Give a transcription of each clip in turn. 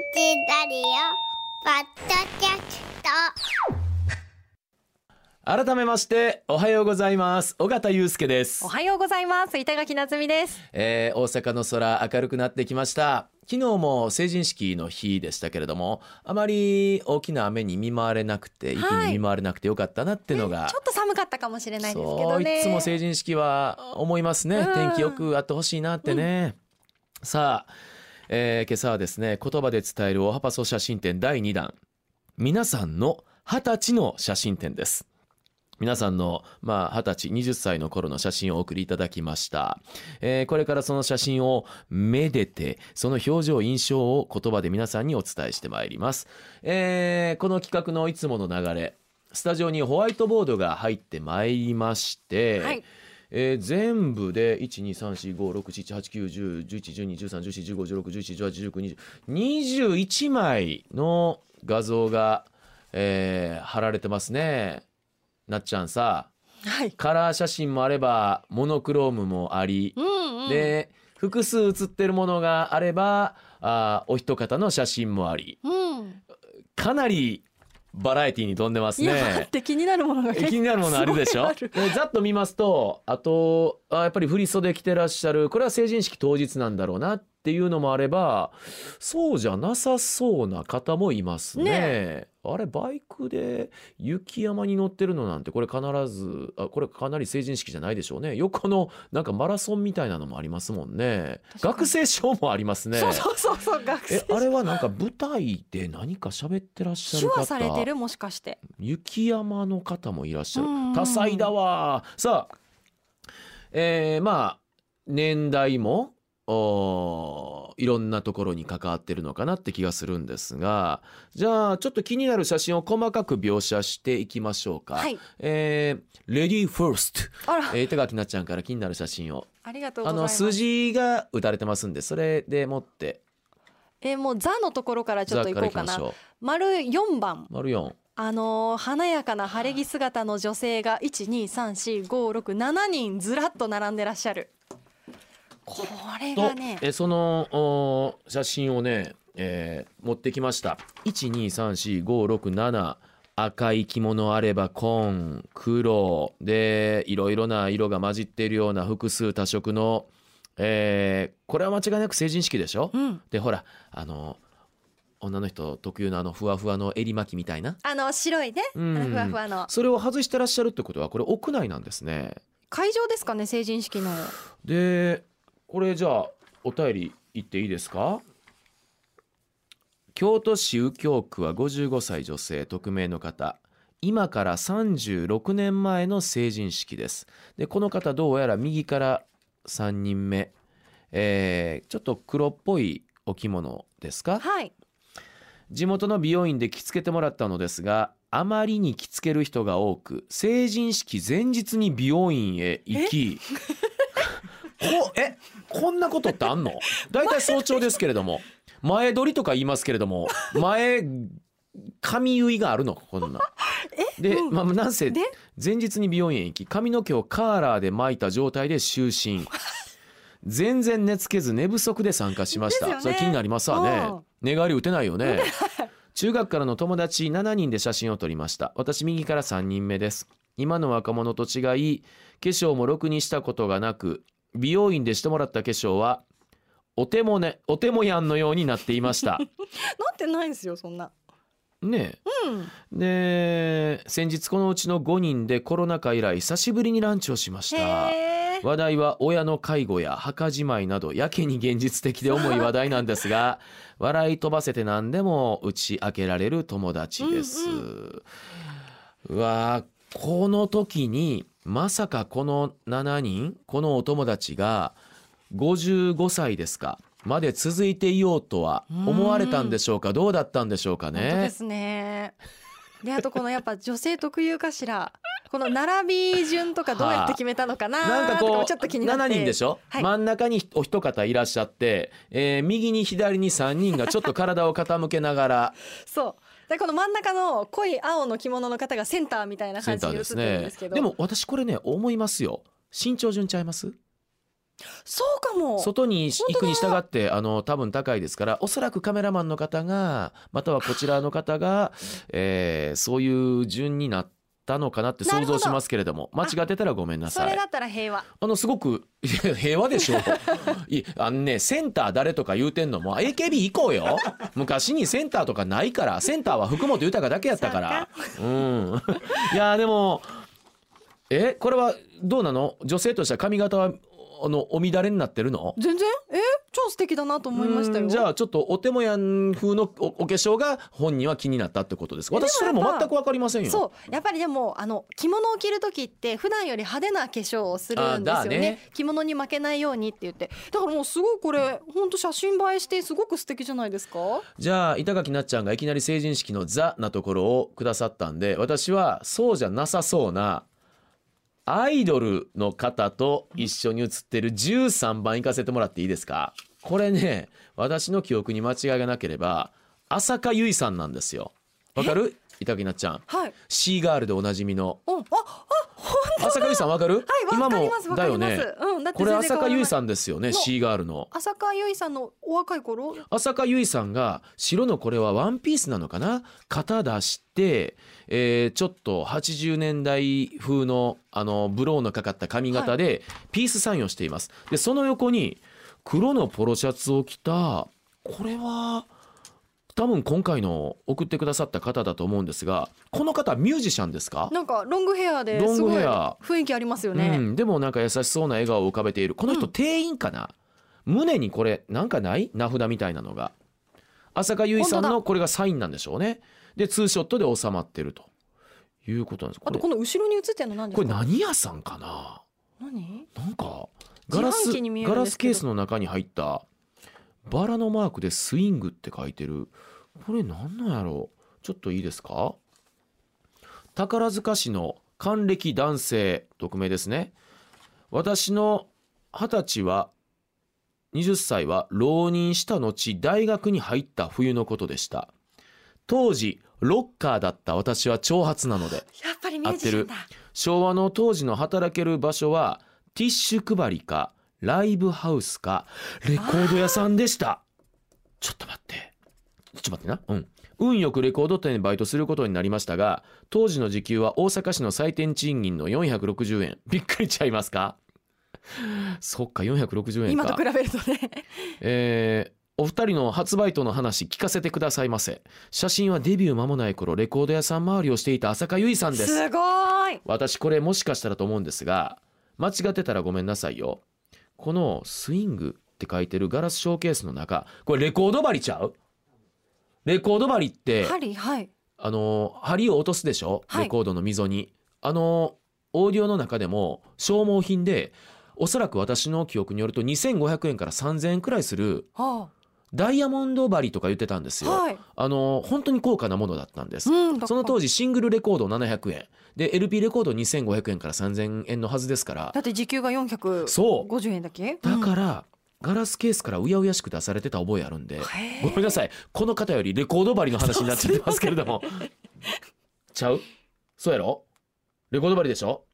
ラリオポッドキャスト。改めましておはようございます。尾形祐介です。お、はようございます。板垣夏美です。えー大阪の空明るくなってきました。昨日も成人式の日でしたけれどもあまり大きな雨に見舞われなくて雪に見舞われなくてよかったなっていうのが、ちょっと寒かったかもしれないですけそうどねいつも成人式は思いますね、うん。天気よくあってほしいなってね、さあ、えー今朝はですね言葉で伝えるおはパソ写真展第2弾。皆さんの二十歳の写真展です。皆さんのまあ二十歳20歳の頃の写真をお送りいただきました、えーこれからその写真をめでてその表情印象を言葉で皆さんにお伝えしてまいります、えーこの企画のいつもの流れスタジオにホワイトボードが入ってまいりまして、はい。えー全部で123456789101112131415161718192021枚の画像が、えー貼られてますね。なっちゃんさはいカラー写真もあればモノクロームもあり、うんうんで複数写ってるものがあればあお一方の写真もありうんかなりバラエティに富んでますねっ。て気になるものが気になるものあるでしょ？ざっと見ますとあとあやっぱり振り袖着てらっしゃるこれは成人式当日なんだろうなっていうのもあればそうじゃなさそうな方もいますね。ね。あれバイクで雪山に乗ってるのなんてこれ必ずあこれかなり成人式じゃないでしょうね。横のなんかマラソンみたいなのもありますもんね。学生証もありますね。そうそうそうそう学生えあれはなんか舞台で何か喋ってらっしゃ手る方。話されてる？もしかして。雪山の方もいらっしゃる。多彩だわさあえーまあ年代もいろんなところに関わってるのかなって気がするんですがじゃあちょっと気になる写真を細かく描写していきましょうか。はい。えー、レディーファースト、あら。えー、手垣なっちゃんから気になる写真を。ありがとうごあのざいます。数字が打たれてますんでそれでもって。えもう座のところからちょっと行こうかな。か丸4番う。丸4あのー華やかな晴れ着姿の女性が1234567人ずらっと並んでらっしゃるこれとがね。えそのお写真をね、えー持ってきました。1234567赤い着物あれば紺黒でいろいろな色が混じっているような複数多色の、えーこれは間違いなく成人式でしょ、うん。でほらあの女の人特有のあのふわふわの襟巻きみたいな、あの白いね、ふわふわの。それを外してらっしゃるってことはこれ屋内なんですね。会場ですかね成人式の。でこれじゃあお便り言っていいですか？京都市右京区は55歳女性匿名の方。今から36年前の成人式です。でこの方どうやら右から3人目、えーちょっと黒っぽいお着物ですか？はい。地元の美容院で着付けてもらったのですがあまりに着付ける人が多く成人式前日に美容院へ行きこえ？こんなことってあんの？大体早朝ですけれども。前撮りとか言いますけれども。前髪結いがあるの？こんな。で、うん。まあ、なんせで？前日に美容院へ行き髪の毛をカーラーで巻いた状態で就寝。全然寝つけず寝不足で参加しました、ね。それ気になりますわね。うん。寝返り打てないよね。中学からの友達7人で写真を撮りました。私右から3人目です。今の若者と違い化粧もろくにしたことがなく美容院でしてもらった化粧はお手もねお手もやんのようになっていました。なってないですよそんな。ねうん。えで先日このうちの5人でコロナ禍以来久しぶりにランチをしました。話題は親の介護や墓じまいなどやけに現実的で重い話題なんですが 笑い飛ばせて何でも打ち明けられる友達です。うん。うわーこの時にまさかこの7人このお友達が55歳ですかまで続いていようとは思われたんでしょうかどうだったんでしょうかね。本当で。すね。であとこのやっぱ女性特有かしらこの並び順とかどうやって決めたのかななんかこうちょっと気になって。7人でしょ、はい。真ん中にお一方いらっしゃって、えー右に左に3人がちょっと体を傾けながら。そうでこの真ん中の濃い青の着物の方がセンターみたいな感じに映ってるんですねですけどでも私これね思いますよ。身長順ちゃいます？そうかも。外に行くに従ってあの多分高いですからおそらくカメラマンの方がまたはこちらの方が、えーそういう順になったのかなって想像しますけれども。間違ってたらごめんなさい。それだったら平和。あのすごく 平和でしょう。いあのねセンター誰とか言うてんのも AKB 行こうよ。昔にセンターとかないからセンターは福本豊だけやったから。うん。いやでもえこれはどうなの？女性としては髪型はあのお乱れになってるの？全然？え？超素敵だなと思いましたよ。うんじゃあちょっとお手もやん風のおお化粧が本人は気になったってことです私それも全く分かりませんよ。そう。やっぱりでもあの着物を着る時って普段より派手な化粧をするんですよね。ね。着物に負けないようにって言って。だからもうすごいこれ本当写真映えしてすごく素敵じゃないですか？じゃあ板垣なっちゃんがいきなり成人式の「ザ」なところをくださったんで私はそうじゃなさそうなアイドルの方と一緒に写ってる13番行かせてもらっていいですか？これね私の記憶に間違いがなければ浅香唯さんなんですよ。わかる？板垣なっちゃん。はい。シーガールでおなじみの。うん。ああ浅香唯さんわかる、はいわかりますわかります。だよね。うんこれ浅香唯さんですよねのシーガールの。浅香唯さんのお若い頃？浅香唯さんが白のこれはワンピースなのかな？型出して、えーちょっと80年代風のあのブローのかかった髪型でピースサインをしています。でその横に黒のポロシャツを着たこれは多分今回の送ってくださった方だと思うんですがこの方ミュージシャンですか？なんかロングヘアですごい雰囲気ありますようね、ん、でもなんか優しそうな笑顔を浮かべているこの人うん。店員かな、胸にこれなんかない？名札みたいなのが。浅香唯さんのこれがサインなんでしょうね。でツーショットで収まってると。いうことなんです。あとこの後ろに映ってるの何ですか？これ何屋さんかな？何？なんかガラスガラスケースの中に入ったバラのマークでスイングって書いてる。これ何なんやろ？うちょっといいですか？宝塚市の還暦男性匿名ですね。私の二十歳は20歳は浪人した後大学に入った冬のことでした。当時ロッカーだった私は長髪なので やっぱりミュージシャンだ。昭和の当時の働ける場所はティッシュ配りかライブハウスかレコード屋さんでした。ちょっと待って。ちょっと待ってな。うん。運よくレコード店でバイトすることになりましたが当時の時給は大阪市の最低賃金の460円。びっくりちゃいますか？そっか460円か。今と比べるとね。えーお二人の発売との話聞かせてくださいませ。写真はデビュー間もない頃レコード屋さん周りをしていた浅香唯さんです。すごい。私これもしかしたらと思うんですが間違ってたらごめんなさいよこのスイングって書いてるガラスショーケースの中これレコード針ちゃう？レコード針って針はい。あの針を落とすでしょ、はい。レコードの溝に。あのオーディオの中でも消耗品でおそらく私の記憶によると2500円から3000円くらいするはダイヤモンド針とか言ってたんですよ、あはい。あの本当に高価なものだったんです。うんその当時時シングルレコード700円。で LP レコード2500円から3000円のはずですから。だって時給が450そう円だけ？だから、ガラスケースからうやうやしく出されてた覚えあるんで。ごめんなさい。この方よりレコード針の話になっちゃってますけれども。ちゃう？そうやろ？レコード針でしょ？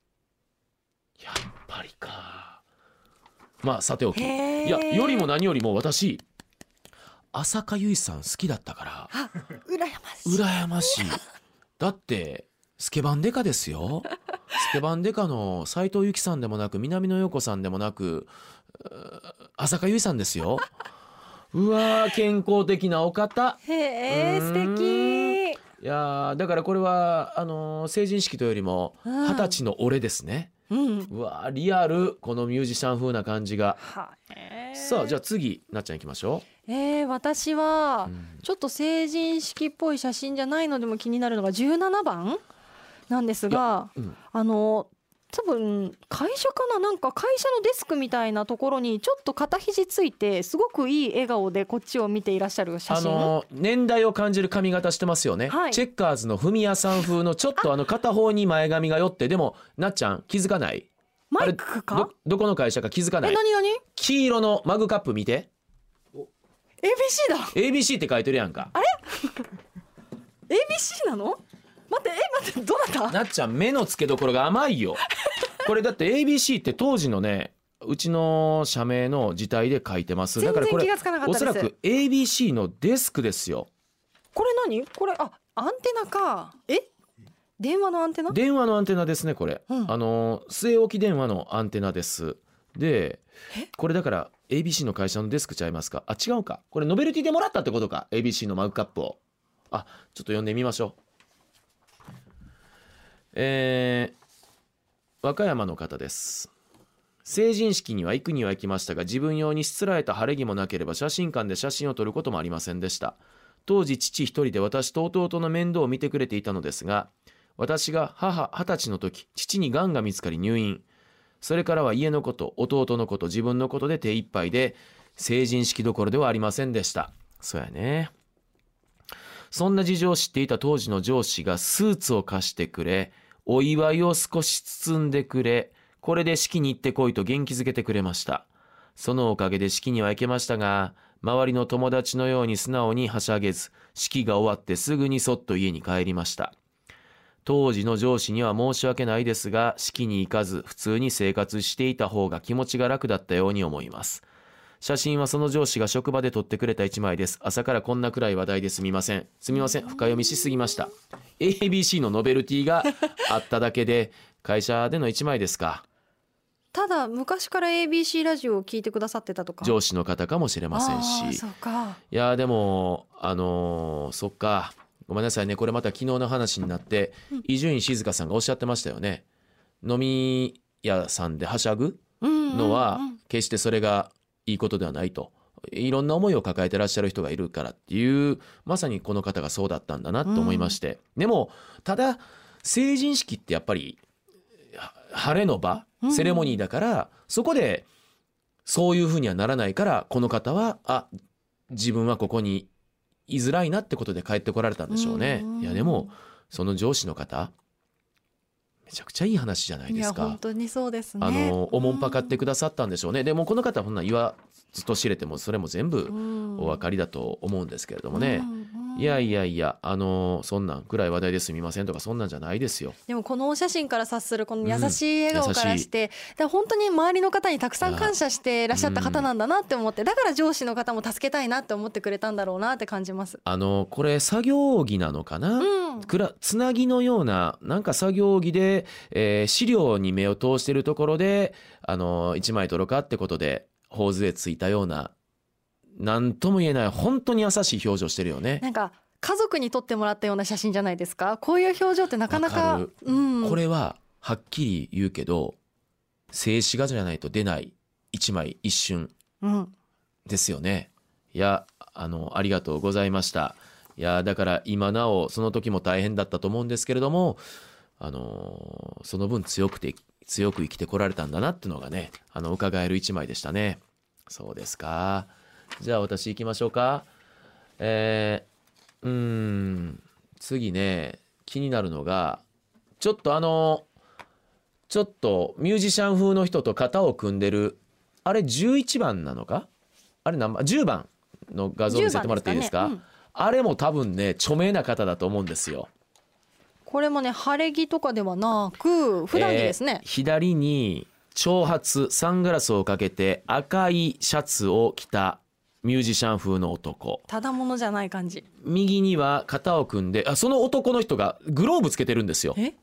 やっぱりか。まあさておき。いやよりも何よりも私浅香唯さん好きだったからあ羨ましい。羨ましい。だってスケバンデカですよ。スケバンデカの斉藤由貴さんでもなく南野陽子さんでもなく浅香唯さんですよ。うわー健康的なお方。へえ素敵。いやーだからこれはあのー成人式というよりもうん。二十歳の俺ですね、うん。うわーリアルこのミュージシャン風な感じが。はいさあじゃあ次なっちゃんいきましょえー、私はちょっと成人式っぽい写真じゃないのでも気になるのが17番なんですが、うん。あの多分会社かななんか会社のデスクみたいなところにちょっと肩肘ついてすごくいい笑顔でこっちを見ていらっしゃる写あ真、のー年代を感じる髪型してますよね、はい。チェッカーズのフミヤさん風のちょっとあの片方に前髪が寄ってでもなっちゃん気づかない？マイクか？どどこの会社か気づかない？え何何？黄色のマグカップ見て ABC だ。ABC って書いてるやんか。ABC なの？待ってえ待ってどなた？なっちゃん目の付けどころが甘いよ。これだって ABC って当時のねうちの社名の字体で書いてます。だ全からこれ然気がつかなかったです。おそらく ABC のデスクですよ。これ何？これあアンテナか。え？電話のアンテナ？電話のアンテナですねこれ、うん。あの据え置き電話のアンテナです。でこれだから ABC の会社のデスクちゃいますか？あ違うか。これノベルティでもらったってことか？ABC のマグカップを。あちょっと読んでみましょう。えー和歌山の方です。成人式には行くには行きましたが自分用にしつらえた晴れ着もなければ写真館で写真を撮ることもありませんでした。当時父一人で私と弟の面倒を見てくれていたのですが私が母二十歳の時父に癌が見つかり入院。それからは家のこと弟のこと自分のことで手一杯で成人式どころではありませんでした。そうやね。そんな事情を知っていた当時の上司がスーツを貸してくれお祝いを少し包んでくれこれで式に行ってこいと元気づけてくれました。そのおかげで式には行けましたが周りの友達のように素直にはしゃげず式が終わってすぐにそっと家に帰りました。当時の上司には申し訳ないですが式に行かず普通に生活していた方が気持ちが楽だったように思います。写真はその上司が職場で撮ってくれた一枚です。朝からこんな暗い話題ですみません。すみません。深読みしすぎました。ABC のノベルティがあっただけで会社での一枚ですか。ただ昔から ABC ラジオを聞いてくださってたとか。上司の方かもしれませんし。そうか。いやーでもあのーそっかごめんなさいね。これまた昨日の話になって伊集院静香さんがおっしゃってましたよね。飲み屋さんではしゃぐのは決してそれがいいことではないと。いろんな思いを抱えてらっしゃる人がいるからっていうまさにこの方がそうだったんだなと思いまして、でもただ成人式ってやっぱりは晴れの場セレモニーだから、そこでそういうふうにはならないからこの方はあ自分はここに居づらいなってことで帰ってこられたんでしょうね。うんいやでもその上司の方めちゃくちゃいい話じゃないですか。本当にそうですねあのおもんぱかってくださったんでしょうね。でもこの方ほんな言わずと知れてもそれも全部お分かりだと思うんですけれどもね。いやいやいやあのそんなん暗い話題ですみませんとかそんなんじゃないですよ。でもこのお写真から察するこの優しい笑顔から優して、だから本当に周りの方にたくさん感謝していらっしゃった方なんだなって思ってだから上司の方も助けたいなって思ってくれたんだろうなって感じます。あのこれ作業着なのかな、うんくらつなぎのようななんか作業着で、えー資料に目を通してるところであの1枚撮ろうかってことで頬杖ついたような何とも言えない本当に優しい表情してるよね。なんか家族に撮ってもらったような写真じゃないですか？こういう表情ってなかなわかうん、これははっきり言うけど静止画じゃないと出ない一枚一瞬うん、ですよね。いやあのありがとうございました。いやだから今なおその時も大変だったと思うんですけれどもあのその分強くて強く生きてこられたんだなっていうのがねあの伺える一枚でしたね。そうですか。じゃあ私行きましょうか。えー、うーん。次ね気になるのがちょっとあのちょっとミュージシャン風の人と肩を組んでるあれ11番なのか？あれ何番？10番の画像見せてもらっていいですか？10番ですかね。あれも多分ね著名な方だと思うんですよ。これもね晴れ着とかではなく普段着ですね。えー、左に長髪サングラスをかけて赤いシャツを着たミュージシャン風の男。ただものじゃない感じ。右には肩を組んであその男の人がグローブつけてるんですよ。え？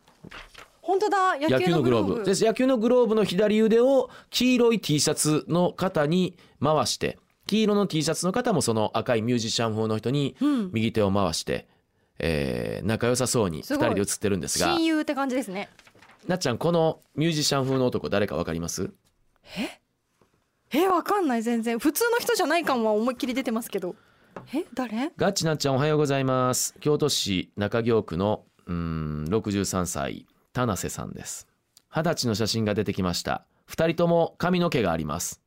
本当だ。野野球のグローブ。です。野球のグローブの左腕を黄色い T シャツの肩に回して黄色の T シャツの方もその赤いミュージシャン風の人にうん。右手を回して、えー仲良さそうに2すごい。人で写ってるんですが。親友って感じですねなっちゃんこのミュージシャン風の男誰かわかります？え？わかんない全然。普通の人じゃない感は思いっきり出てますけど。え？誰？ガッチなっちゃんおはようございます。京都市中京区のうーん63歳田瀬さんです。二十歳の写真が出てきました。二人とも髪の毛があります。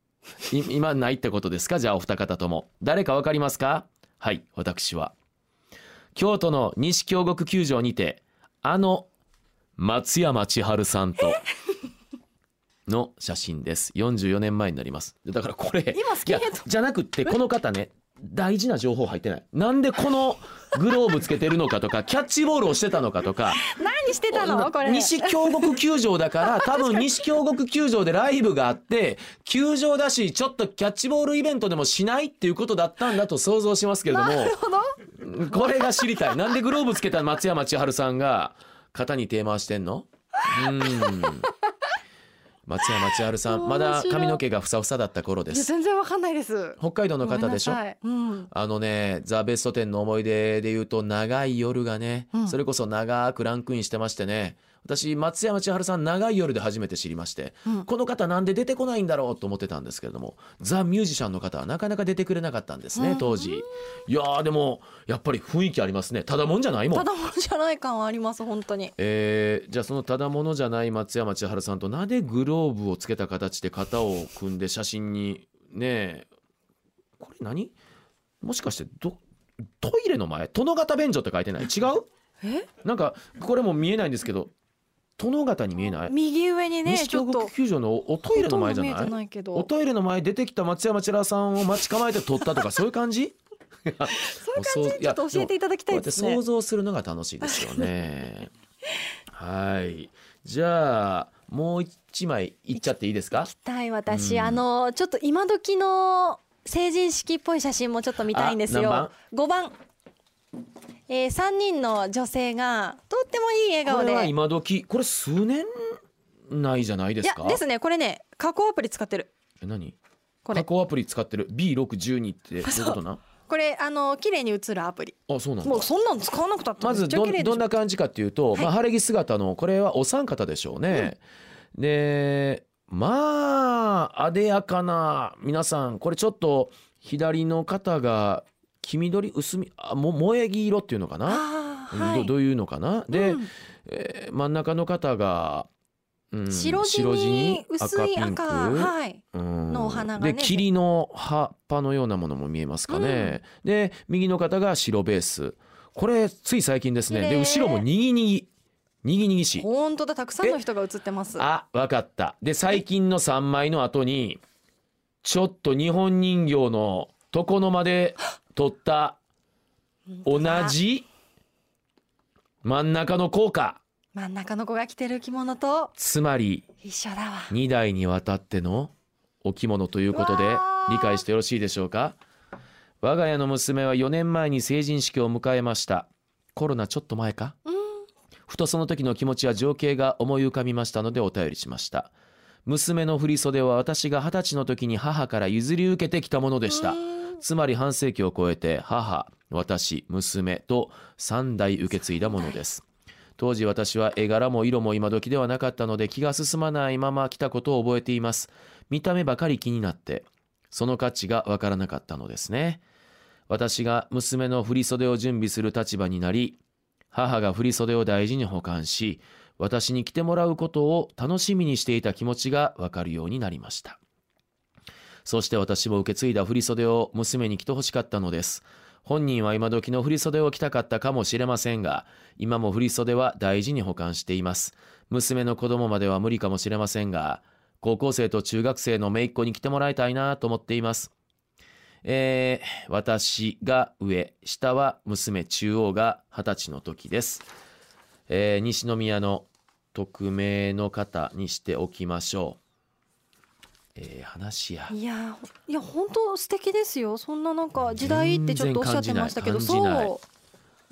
い今ないってことですか？じゃあお二方とも。誰かわかりますか？はい私は。京都の西京極球場にてあの松山千春さんと。の写真です。44年前になります。だからこれ今スキンヘッド。じゃなくってこの方ね大事な情報入ってない。なんでこのグローブつけてるのかとか キャッチボールをしてたのかとか。何してたの？これ。西京極球場だから 多分西京極球場でライブがあって球場だしちょっとキャッチボールイベントでもしないっていうことだったんだと想像しますけれども。なるほど。これが知りたい。なんでグローブつけた松山千春さんが肩に手回してんの？うん。松山千春さんまだ髪の毛がふさふさだった頃です。全然わかんないです。北海道の方でしょ？うん。あのねザ・ベスト10の思い出で言うと長い夜がね、うん。それこそ長くランクインしてましてね私松山千春さん長い夜で初めて知りまして、うん。この方なんで出てこないんだろうと思ってたんですけれどもザ・ミュージシャンの方はなかなか出てくれなかったんですねうん。当時。いやーでもやっぱり雰囲気ありますね。ただもんじゃないもん。ただものじゃない感はあります本当に。えーじゃあそのただものじゃない松山千春さんとなんでグローブをつけた形で肩を組んで写真にねえこれ何？もしかしてどトイレの前？殿方便所って書いてない？違う？え？なんかこれも見えないんですけど殿方に見えない？右上にね西京ちょっと極球場のおトイレの前じゃない？おトイレの前出てきた松山千春さんを待ち構えて撮ったとかそういう感じ？そういう感じ？ちょっと教えていただきたいですね。想像するのが楽しいですよね。はい。じゃあもう一枚いっちゃっていいですか？行き。たい私、うん。あのちょっと今時の成人式っぽい写真もちょっと見たいんですあよ5番えー、3人の女性がとってもいい笑顔でこれは今時これ数年内じゃないでいすか？やですねこれね加工アプリ使ってるえ何？これ加工アプリ使ってる？B612 ってどういうことな？これあの綺麗に写るアプリあそうなんだもう。そんなの使わなくたってまずどどんな感じかっていうと、はいまあ晴れ着姿のこれはお三方でしょうね。でまああでやかな皆さんこれちょっと左の方が黄緑薄みあも萌え木色っていうのかな、はい。どどういうのかな？で、うん。えー真ん中の方が、うん白地に薄い赤はい。うん。のお花がねで霧の葉っぱのようなものも見えますかね、で右の方が白ベース。これつい最近ですね。で後ろもにぎにぎ。にぎにぎし。本当だたくさんの人が写ってます。あわかった。で最近の3枚の後にちょっと日本人形の床の間で撮った同じ真ん中の効果真ん中の子が着てる着物とつまり一緒だわ。2代にわたってのお着物ということで理解してよろしいでしょうか？我が家の娘は4年前に成人式を迎えました。コロナちょっと前か？うん。ふとその時の気持ちや情景が思い浮かびましたのでお便りしました。娘の振袖は私が二十歳の時に母から譲り受けてきたものでした。うんつまり半世紀を超えて母私娘と3代受け継いだものです。当時私は絵柄も色も今時ではなかったので気が進まないまま来たことを覚えています。見た目ばかり気になってその価値がわからなかったのですね。私が娘の振袖を準備する立場になり母が振袖を大事に保管し私に着てもらうことを楽しみにしていた気持ちがわかるようになりました。そして私も受け継いだ振袖を娘に着てほしかったのです。本人は今時の振袖を着たかったかもしれませんが今も振袖は大事に保管しています。娘の子供までは無理かもしれませんが高校生と中学生の姪っ子に着てもらいたいなと思っています。えー私が上下は娘中央が二十歳の時です、えー西宮の匿名の方にしておきましょう。えー話やいやいや本当素敵ですよ。そんななんか時代ってちょっとおっしゃってましたけどそ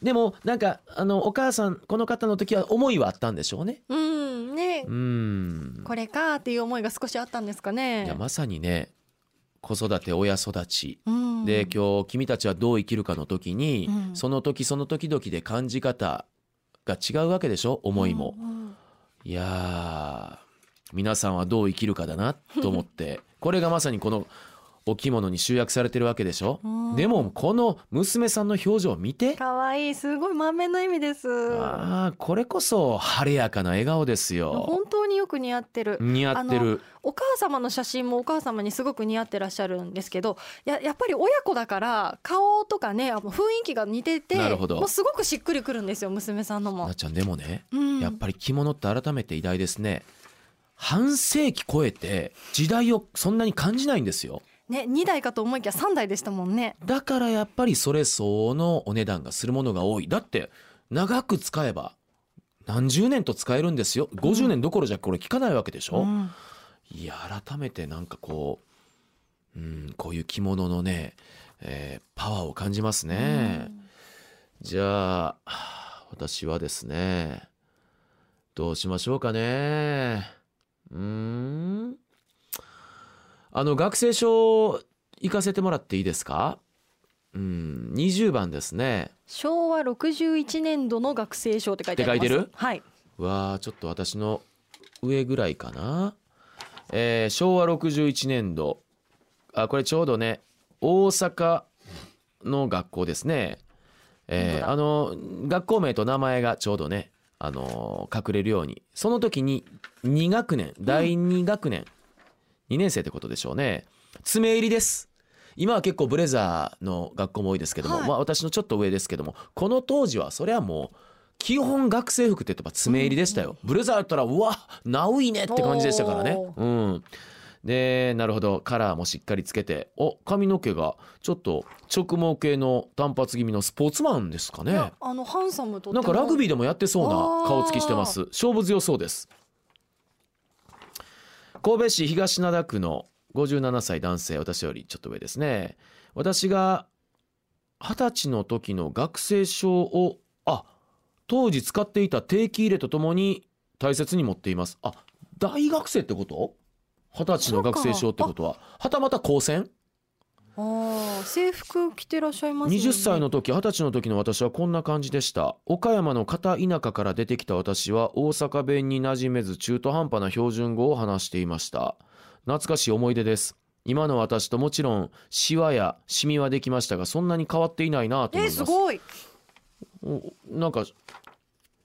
でもなんかあのお母さんこの方の時は思いはあったんでしょうね。ううんね。うーん。これかっていう思いが少しあったんですかね。いやまさにね子育て親育ち。うん。で今日君たちはどう生きるかの時に、うん。その時その時々で感じ方が違うわけでしょ思いも、うんうん。いやー皆さんはどう生きるかだなと思って これがまさにこのお着物に集約されてるわけでしょ、うん。でもこの娘さんの表情を見て。可愛いすごい満面の意味です。あーこれこそ晴れやかな笑顔ですよ。本当によく似合ってる。似合ってる。お母様の写真もお母様にすごく似合ってらっしゃるんですけどややっぱり親子だから顔とかねあの雰囲気が似ててなるほど。もうすごくしっくりくるんですよ娘さんのも。なっ。ちゃんでもね、うん。やっぱり着物って改めて偉大ですね半世紀超えて時代をそんなに感じないんですよ。ね2台かと思いきや3台でしたもんね。だからやっぱりそれ相応のお値段がするものが多い。だって長く使えば何十年と使えるんですよ。50年どころじゃこれ効かないわけでしょ、うん。いや改めてなんかこう、うん、こういう着物のね、えーパワーを感じますね、じゃあ私はですねどうしましょうかねうーん。あの学生証行かせてもらっていいですか？うん20番ですね。昭和61年度の学生証って書いてあります。って書いてる？はい、わあちょっと私の上ぐらいかな、えー昭和61年度。あこれちょうどね大阪の学校ですね、えーあの学校名と名前がちょうどね、あのー隠れるように。その時に2学年第2学年、2年生ってことでしょうね。爪入りです。今は結構ブレザーの学校も多いですけども、はい。まあ私のちょっと上ですけどもこの当時はそれはもう基本学生服って言えば爪入りでしたよ、ブレザーやったらうわナウいねって感じでしたからね。おうんでなるほど。カラーもしっかりつけて。お髪の毛がちょっと直毛系の単発気味のスポーツマンですかね。あのハンサムとなんかラグビーーでもやってそうな顔つきしてます。勝負強そうです。神戸市東灘区の57歳男性私よりちょっと上ですね。私が二十歳の時の学生証をあ当時使っていた定期入れとともに大切に持っています。あ大学生ってこと？二十歳の学生証ってことは。はたまた高専？ああ制服着てらっしゃいますね。20歳の時20歳の時の私はこんな感じでした。岡山の片田舎から出てきた私は大阪弁に馴染めず中途半端な標準語を話していました。懐かしい思い出です。今の私ともちろんシワやシミはできましたがそんなに変わっていないなと思えいます。すごい。おなんか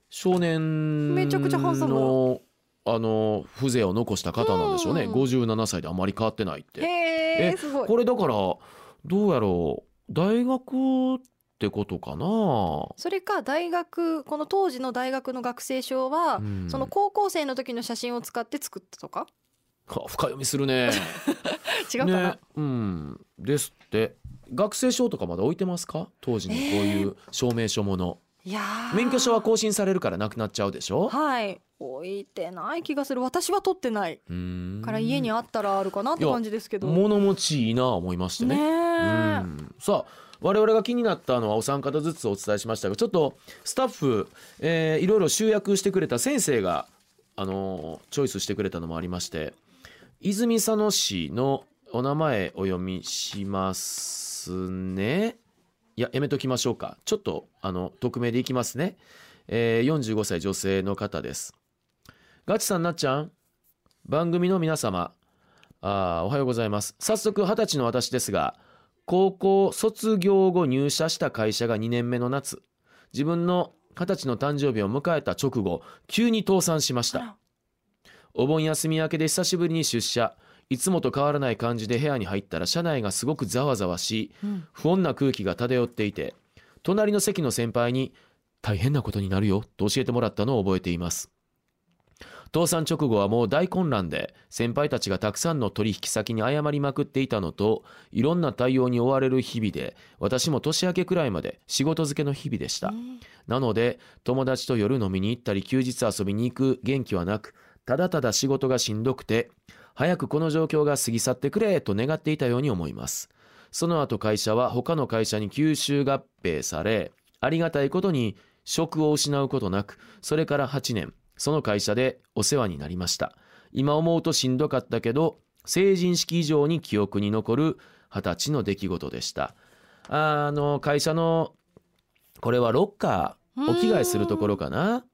少年めちゃくちゃハンサムのあの風情を残した方なんでしょうね。うん。57歳であまり変わってないって。へええすごい。これだからどうやろう。大学ってことかな？それか大学この当時の大学の学生証は、うん。その高校生の時の写真を使って作ったとか？は深読みするね。違うかな、ねうん。ですって。学生証とかまだ置いてますか？当時のこういう証明書もの、いやー。免許証は更新されるからなくなっちゃうでしょ？はい。置いてない気がする。私は取ってない。から家にあったらあるかなって感じですけど。物持ちいいな思いましてね。うん。さあ我々が気になったのはお三方ずつお伝えしましたがちょっとスタッフ、えーいろいろ集約してくれた先生が、あのーチョイスしてくれたのもありまして泉佐野市のお名前お読みしますねいややめときましょうか。ちょっとあの匿名でいきますね、えー45歳女性の方です。ガチさんなっちゃん。番組の皆様。あーおはようございます。早速二十歳の私ですが高校卒業後入社した会社が2年目の夏。自分の二十歳の誕生日を迎えた直後急に倒産しました。お盆休み明けで久しぶりに出社いつもと変わらない感じで部屋に入ったら車内がすごくざわざわしうん。不穏な空気が漂っていて隣の席の先輩に大変なことになるよと教えてもらったのを覚えています。倒産直後はもう大混乱で先輩たちがたくさんの取引先に謝りまくっていたのといろんな対応に追われる日々で私も年明けくらいまで仕事漬けの日々でした。うんなので友達と夜飲みに行ったり休日遊びに行く元気はなくただただ仕事がしんどくて早くこの状況が過ぎ去ってくれと願っていたように思います。その後会社は他の会社に吸収合併されありがたいことに職を失うことなくそれから8年その会社でお世話になりました。今思うとしんどかったけど成人式以上に記憶に残る二十歳の出来事でした。あの会社のこれはロッカーお着替えするところかな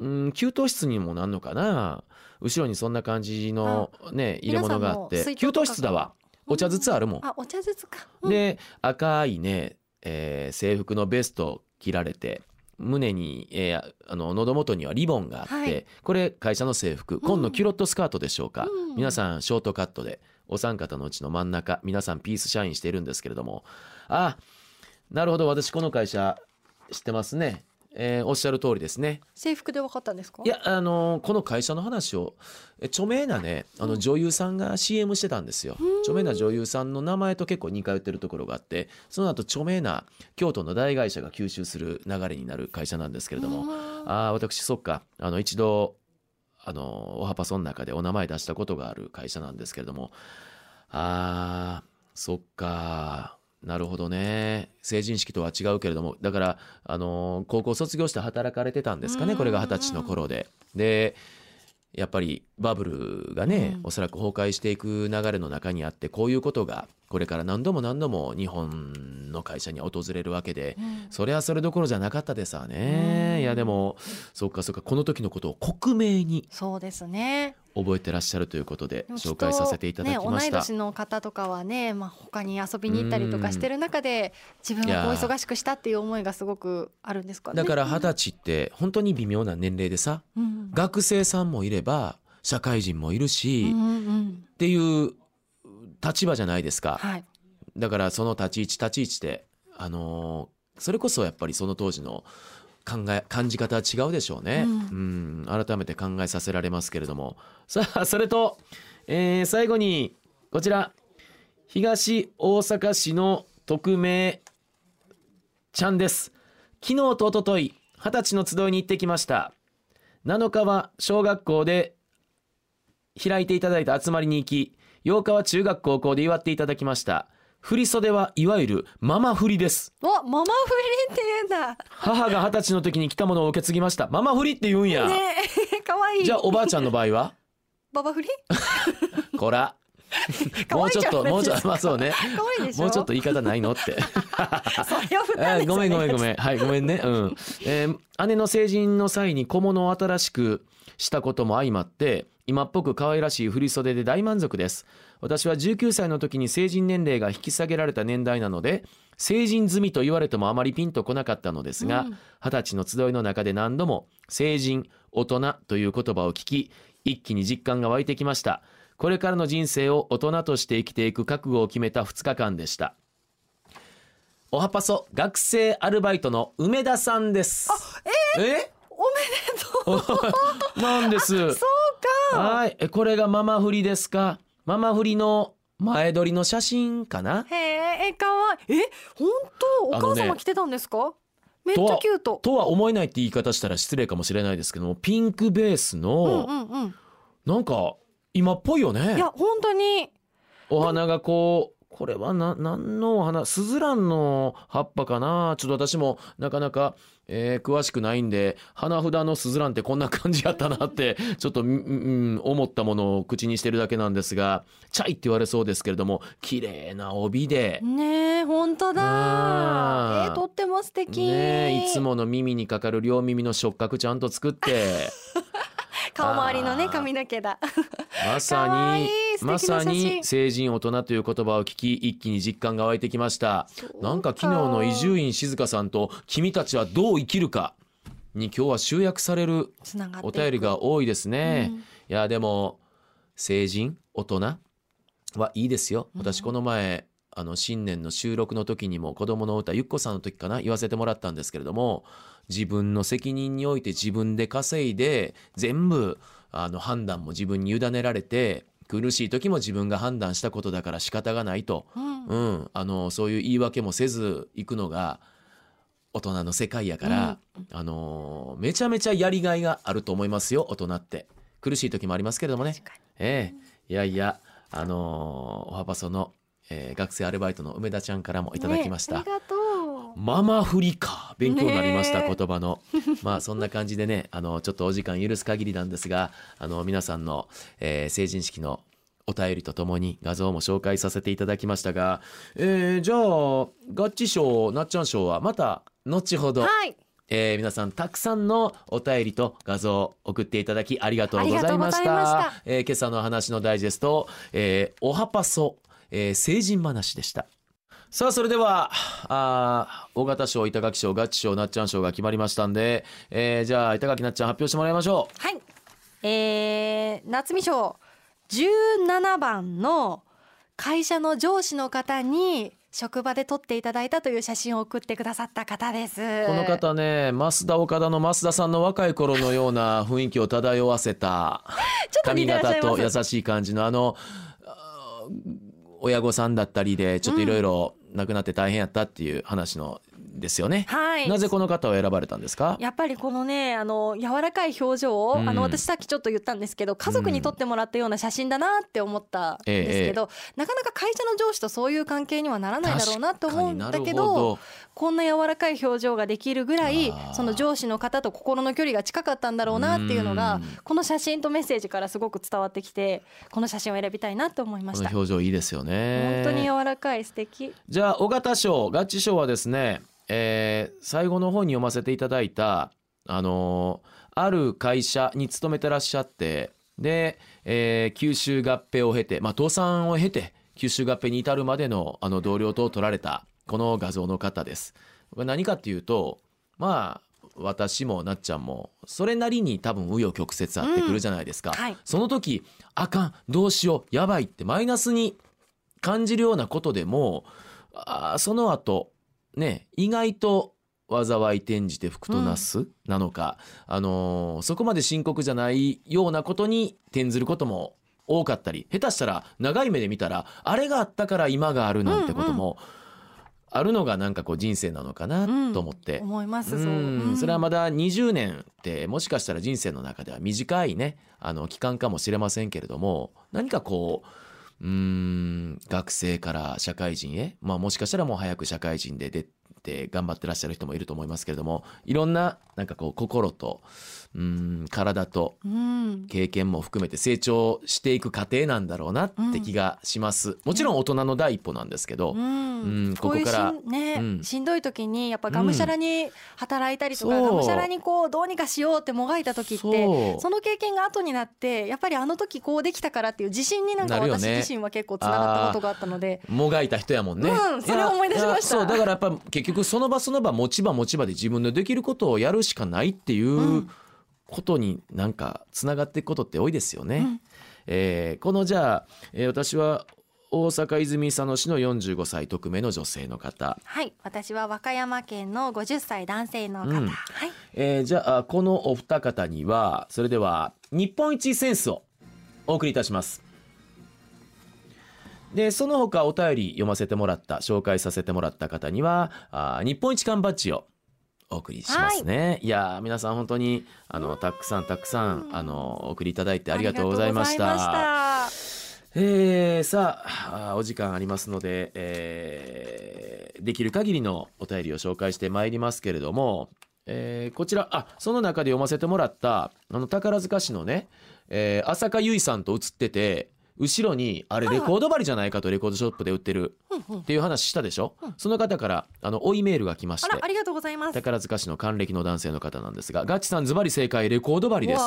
うん給湯室にもなんのかな？後ろにそんな感じのね入れ物があって。給湯室だわ。お茶ずつあるもん。あお茶ずつか、うん。で赤いね、えー制服のベスト着られて胸に、えーあの喉元にはリボンがあって、はい。これ会社の制服。紺のキュロットスカートでしょうか、うん。皆さんショートカットでお三方のうちの真ん中皆さんピース社員しているんですけれども。あなるほど。私この会社知ってますねえーおっしゃる通りですね。制服で分かったんですか？いやあのーこの会社の話をえ著名なねあの女優さんが CM してたんですよ。著名な女優さんの名前と結構似通ってるところがあってその後著名な京都の大会社が吸収する流れになる会社なんですけれども。ああ私そっか。あの一度あのおはパソの中でお名前出したことがある会社なんですけれども。あーそっかなるほどね。成人式とは違うけれどもだからあの高校卒業して働かれてたんですかねこれが二十歳の頃で。でやっぱりバブルがね、うん。おそらく崩壊していく流れの中にあってこういうことがこれから何度も何度も日本の会社に訪れるわけで、うん。それはそれどころじゃなかったですわね。うん。いやでもそっかそっかこの時のことを克明に。そうですね覚えてらっしゃるということで紹介させていただきました。ね、同い年の方とかはね、まあ、他に遊びに行ったりとかしてる中で自分がこう忙しくしたっていう思いがすごくあるんですかね。だから二十歳って本当に微妙な年齢でさうん学生さんもいれば社会人もいるし、っうんうんていう立場じゃないですか。はい、だからその立ち位置立ち位置であのーそれこそやっぱりその当時の考え感じ方は違うでしょうね、ううん。改めて考えさせられますけれども。さあ それと、えー最後にこちら。東大阪市の匿名ちゃんです。昨日と一昨日二十歳の集いに行ってきました。7日は小学校で開いていただいた集まりに行き8日は中学高校で祝っていただきました振り袖はいわゆるママ振りです。おママフリって言うんだ。母が二十歳の時に来たものを受け継ぎました。ママ振りって言うんや、ねえかわいい。じゃあおばあちゃんの場合は？ババフリ こら。もうちょっともうちょっとまあそうね。もうちょっと言い方ないのって。ねあごめんごめんごめん。はいごめんね。うん、えー姉の成人の際に小物を新しくしたことも相まって今っぽく可愛らしい振袖で大満足です私は19歳の時に成人年齢が引き下げられた年代なので成人済みと言われてもあまりピンとこなかったのですがうん二十歳の集いの中で何度も成人大人という言葉を聞き一気に実感が湧いてきましたこれからの人生を大人として生きていく覚悟を決めた2日間でしたおはパソ学生アルバイトの梅田さんです。ええ？おめでとう なんです。そうかはい。えこれがママ振りですか？ママ振りの前撮りの写真かな？へええかわいいえ本当？お母様来てたんですか、めっちゃキュートとは思えないって言い方したら失礼かもしれないですけども、ピンクベースうんの、うんうんなんか今っぽいよねいや。本当にお花がこう。これはな何のお花スズランの葉っぱかな？ちょっと私もなかなか、えー詳しくないんで花札のスズランってこんな感じやったなって ちょっと、うんうん、思ったものを口にしてるだけなんですがチャイって言われそうですけれども綺麗な帯で、ねえ本当あだーえーとっても素敵。ねえいつもの耳にかかる両耳の触覚ちゃんと作って 顔周りのね髪の毛だ。まかさに まさに成人大人という言葉を聞き一気に実感が湧いてきました。なんか昨日の伊集院静香さんと「君たちはどう生きるか」に今日は集約されるお便りが多いですね。うん。いやでも成人大人はいいですよ。私この前、あの新年の収録の時にも子供の歌ゆっこさんの時かな言わせてもらったんですけれども自分の責任において自分で稼いで全部あの判断も自分に委ねられて苦しい時も自分が判断したことだから仕方がないと、うん。うん、あのそういう言い訳もせず行くのが大人の世界やから、あのめちゃめちゃやりがいがあると思いますよ大人って。苦しい時もありますけれどもね。ええ。いやいやあのおはばその、えー学生アルバイトの梅田ちゃんからもいただきました、ねありがとう。ママフリか勉強になりました、ね。え言葉の。まあそんな感じでねあのちょっとお時間許す限りなんですがあの皆さんの、えー成人式のお便りとともに画像も紹介させていただきましたが、えーじゃあガッチ賞なっちゃん賞はまた後ほど、はい。えー皆さんたくさんのお便りと画像を送っていただきありがとうございました。まえー今朝の話のダイジェスト、えーおはパソ、えー成人話でした。さあそれではあー大型賞板垣賞ガッチ賞なっちゃん賞が決まりましたんで、えーじゃあ板垣なっちゃん発表してもらいましょう。はい。えー、夏美賞17番の会社の上司の方に職場で撮っていただいたという写真を送ってくださった方です。この方ね増田岡田の増田さんの若い頃のような雰囲気を漂わせた 髪型と優しい感じのあの親御さんだったりでちょっといろいろ亡くなって大変やったっていう話のですよね。はい。なぜこの方を選ばれたんですか？やっぱりこのねあの柔らかい表情を、うん。あの私さっきちょっと言ったんですけど家族に撮ってもらったような写真だなって思ったんですけど、なかなか会社の上司とそういう関係にはならないだろうなと思うんだけどほこんな柔らかい表情ができるぐらいその上司の方と心の距離が近かったんだろうなっていうのがうんこの写真とメッセージからすごく伝わってきてこの写真を選びたいなと思いました。表情いいですよね。本当に柔らかい素敵じゃあ尾形賞ガッチ賞はですね、えー最後の方に読ませていただいたあのーある会社に勤めてらっしゃってで、えー吸収合併を経て、まあ、倒産を経て吸収合併に至るまでのあの同僚と撮られたこの画像の方です。これ何かっていうとまあ私もなっちゃんもそれなりに多分紆余曲折あってくるじゃないですか、うんはい。その時あかんどうしようやばいってマイナスに感じるようなことでもあーその後ね意外と災い転じて福となすなのか、あのーそこまで深刻じゃないようなことに転ずることも多かったり下手したら長い目で見たらあれがあったから今があるなんてこともあるのがなんかこう人生なのかなと思って。思いますうそう、うん。んそれはまだ20年ってもしかしたら人生の中では短いねあの期間かもしれませんけれども何かこううーん学生から社会人へ、まあ、もしかしたらもう早く社会人で出て頑張ってらっしゃる人もいると思いますけれどもいろんななんかこう心とうーん体とうん。経験も含めて成長していく過程なんだろうなって気がします。もちろん大人の第一歩なんですけど、うん。うんこういうしここからんね、うん。しんどい時にやっぱがむしゃらに働いたりとか、がむしゃらにこうどうにかしようってもがいた時ってその経験が後になってやっぱりあの時こうできたからっていう自信になんか私自身は結構つながったことがあったので。もがいた人やもんね。うんそれを思い出しました。そうだからやっぱ結局その場その場持ち場持ち場で自分のできることをやるしかないっていううんことになんかつながっていくことって多いですよね。うん。えーこのじゃあ、えー私は大阪泉佐野市の45歳匿名の女性の方、はい。私は和歌山県の50歳男性の方、うん。はい。えーじゃあこのお二方にはそれでは日本一センスをお送りいたします。でその他お便り読ませてもらった紹介させてもらった方にはあー日本一缶バッジをお送りしますね。い、やー皆さん本当にあのたくさんたくさんあのお送りいただいてありがとうございました。えーさあお時間ありますので、えーできる限りのお便りを紹介してまいりますけれども、えーこちらあその中で読ませてもらったあの宝塚市のね、えー浅香唯さんと写ってて後ろにあれレコード針じゃないかとレコードショップで売ってるっていう話したでしょ、その方からあの追いメールが来まして。ありがとうございます。宝塚市の還暦の男性の方なんですがガッチさんズバリ正解レコード針です。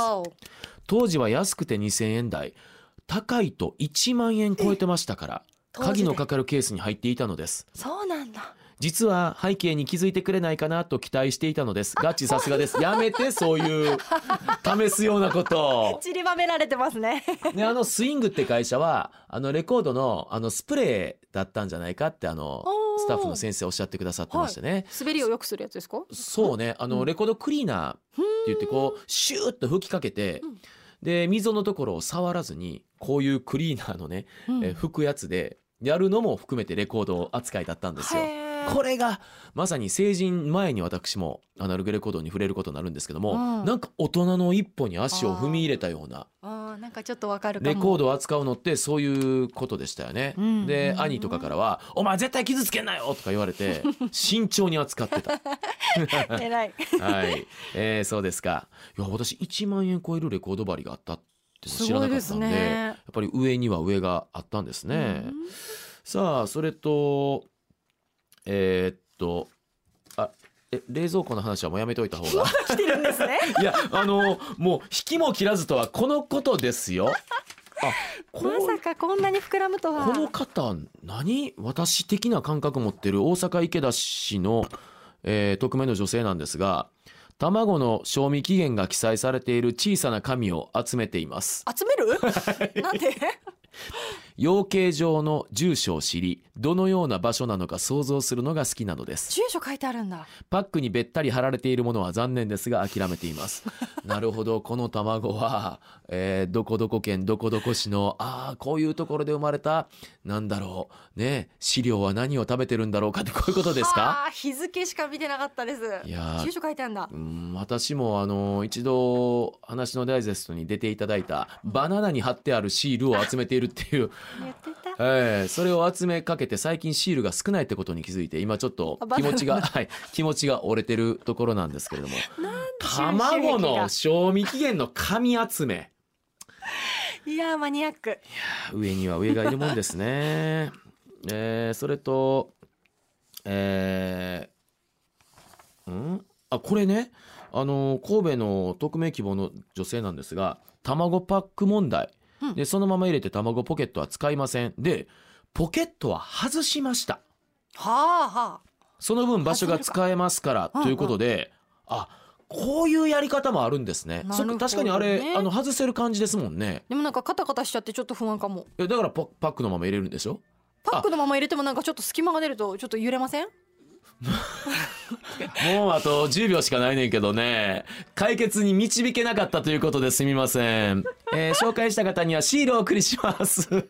当時は安くて2000円台。高いと1万円超えてましたから鍵のかかるケースに入っていたのです。そうなんだ実は背景に気づいてくれないかなと期待していたのです。ガッチ さすがです。やめてそういう試すようなこと。散りばめられてますね。ねあのスイングって会社はあのレコードのあのスプレーだったんじゃないかってあのスタッフの先生おっしゃってくださってましてね、滑りを良くするやつですか？そうね。あの、うん。レコードクリーナーって言ってこうシューッと吹きかけて、うん。で溝のところを触らずにこういうクリーナーのね、うん。えー吹くやつでやるのも含めてレコード扱いだったんですよ。これがまさに成人前に私もアナログレコードに触れることになるんですけども、うんなんか大人の一歩に足を踏み入れたようななんかちょっとわかるレコードを扱うのってそういうことでしたよね。うんでうん兄とかからは「お前絶対傷つけんなよ!」とか言われて 慎重に扱ってた。偉いはい、えー、そうですか。いや、私1万円超えるレコード針があったって知らなかったんで、ねやっぱり上には上があったんですね。うんさあ、それと、えーっと、あ、え、冷蔵庫の話はもうやめといた方が。来てるんですね。いや、あの、もう引きも切らずとはこのことですよ。あ、こまさかこんなに膨らむとは。この方何？私的な感覚持ってる大阪池田市の、えー匿名の女性なんですが卵の賞味期限が記載されている小さな紙を集めています。集める？なんで？養鶏場の住所を知りどのような場所なのか想像するのが好きなのです。住所書いてあるんだ。パックにべったり貼られているものは残念ですが諦めています。なるほど。この卵は、えーどこどこ県どこどこ市のああこういうところで生まれたなんだろう。ね飼料は何を食べてるんだろうかって こういうことですか？はあ日付しか見てなかったです。いやー住所書いてあるんだ。うん私もあの一度話のダイジェストに出ていただいたバナナに貼ってあるシールを集めているっていう、えーそれを集めかけて最近シールが少ないってことに気づいて今ちょっと気持ちが、はい、気持ちが折れてるところなんですけれども。卵のが賞味期限の紙集め。いやーマニアック。上には上がいるもんですね。えーそれとえーん？あこれね。あの神戸の匿名希望の女性なんですが卵パック問題うん。でそのまま入れて卵ポケットは使いません。でポケットは外しました。はあはその分場所が使えますからうんうんということで、あこういうやり方もあるんですね。ね。そ確かにあれあの外せる感じですもんね。でもなんかカタカタしちゃってちょっと不安かも。いやだからパパックのまま入れるんでしょ？パックのまま入れてもなんかちょっと隙間が出るとちょっと揺れません？もうあと10秒しかないねんけどね。解決に導けなかったということですみません、えー紹介した方にはシールをお送りします。